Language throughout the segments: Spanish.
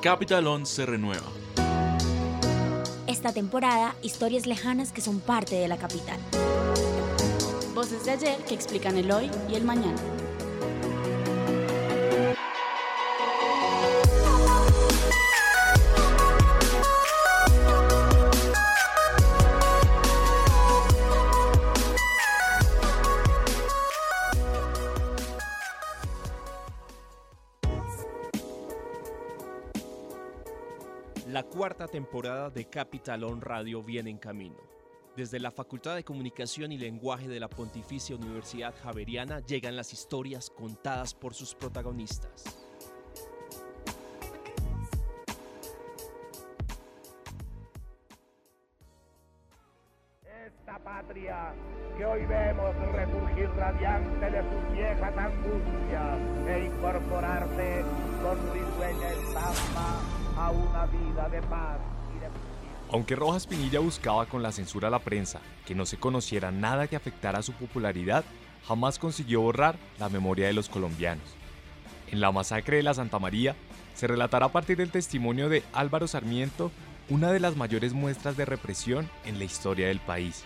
Capital 11 se renueva. Esta temporada, historias lejanas que son parte de la capital. Voces de ayer que explican el hoy y el mañana. La cuarta temporada de Capital On Radio viene en camino. Desde la Facultad de Comunicación y Lenguaje de la Pontificia Universidad Javeriana llegan las historias contadas por sus protagonistas. Esta patria que hoy vemos resurgir radiante de sus viejas angustias e incorporarse con risueña estampa a una vida de paz y de. Aunque Rojas Pinilla buscaba con la censura a la prensa que no se conociera nada que afectara su popularidad, jamás consiguió borrar la memoria de los colombianos. En la masacre de la Santa María se relatará a partir del testimonio de Álvaro Sarmiento una de las mayores muestras de represión en la historia del país.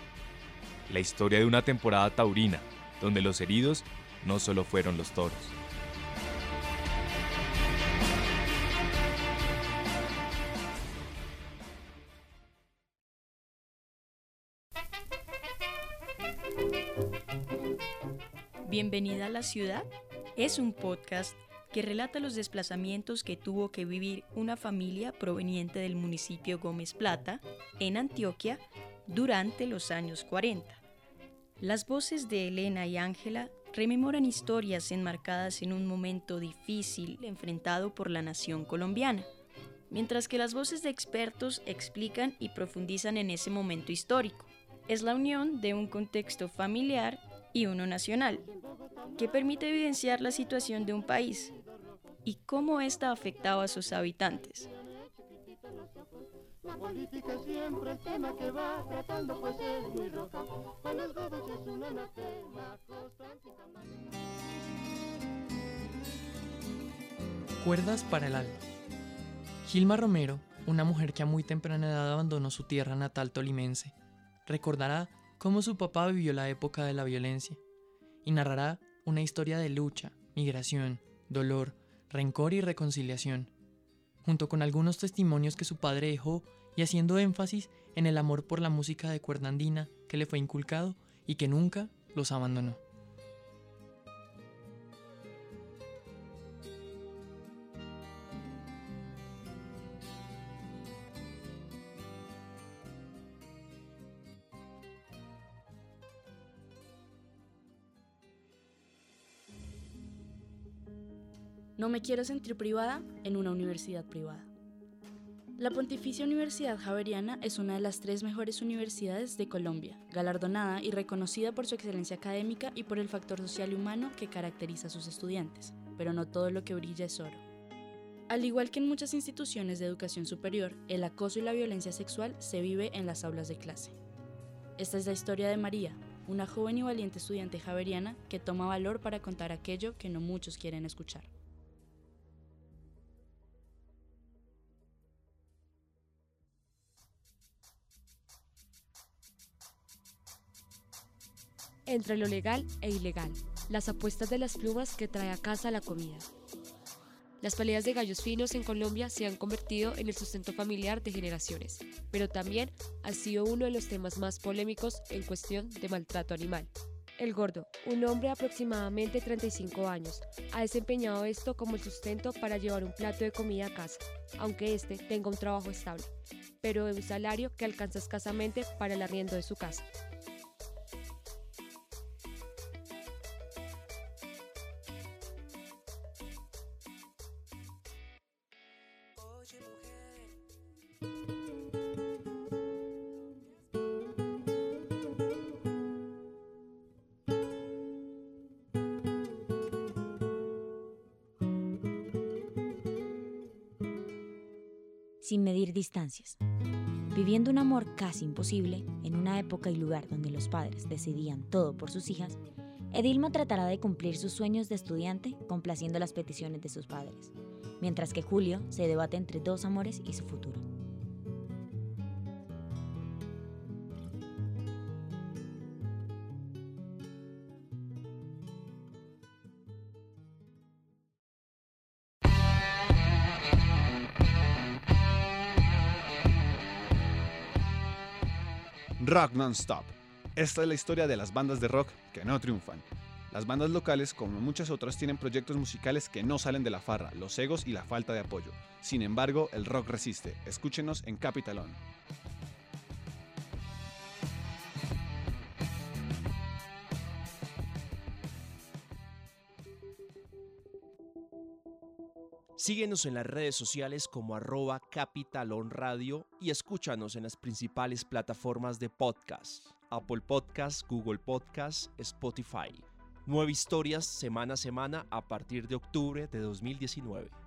La historia de una temporada taurina, donde los heridos no solo fueron los toros. Bienvenida a la ciudad es un podcast que relata los desplazamientos que tuvo que vivir una familia proveniente del municipio Gómez Plata, en Antioquia, durante los años 40. Las voces de Elena y Ángela rememoran historias enmarcadas en un momento difícil enfrentado por la nación colombiana, mientras que las voces de expertos explican y profundizan en ese momento histórico. Es la unión de un contexto familiar y uno nacional, que permite evidenciar la situación de un país y cómo ésta afectaba a sus habitantes. La política siempre el tema que va tratando pues es muy roja. Para los godos es un anatema constante y jamás- Cuerdas para el alma. Gilma Romero, una mujer que a muy temprana edad abandonó su tierra natal tolimense, recordará cómo su papá vivió la época de la violencia y narrará una historia de lucha, migración, dolor, rencor y reconciliación, junto con algunos testimonios que su padre dejó y haciendo énfasis en el amor por la música de cuerda andina que le fue inculcado y que nunca los abandonó. No me quiero sentir privada en una universidad privada. La Pontificia Universidad Javeriana es una de las tres mejores universidades de Colombia, galardonada y reconocida por su excelencia académica y por el factor social y humano que caracteriza a sus estudiantes, pero no todo lo que brilla es oro. Al igual que en muchas instituciones de educación superior, el acoso y la violencia sexual se vive en las aulas de clase. Esta es la historia de María, una joven y valiente estudiante javeriana que toma valor para contar aquello que no muchos quieren escuchar. Entre lo legal e ilegal, las apuestas de las plumas que trae a casa la comida. Las peleas de gallos finos en Colombia se han convertido en el sustento familiar de generaciones, pero también ha sido uno de los temas más polémicos en cuestión de maltrato animal. El gordo, un hombre de aproximadamente 35 años, ha desempeñado esto como el sustento para llevar un plato de comida a casa, aunque éste tenga un trabajo estable, pero de un salario que alcanza escasamente para el arriendo de su casa. Sin medir distancias. Viviendo un amor casi imposible, en una época y lugar donde los padres decidían todo por sus hijas, Edilma tratará de cumplir sus sueños de estudiante complaciendo las peticiones de sus padres. mientras que Julio se debate entre dos amores y su futuro. Rock Non-Stop. Esta es la historia de las bandas de rock que no triunfan. Las bandas locales, como muchas otras, tienen proyectos musicales que no salen de la farra, los egos y la falta de apoyo. Sin embargo, el rock resiste. Escúchenos en Capitalón. Síguenos en las redes sociales como arroba Capitalón Radio y escúchanos en las principales plataformas de podcast, Apple Podcast, Google Podcast, Spotify. Nueve historias semana a semana a partir de octubre de 2019.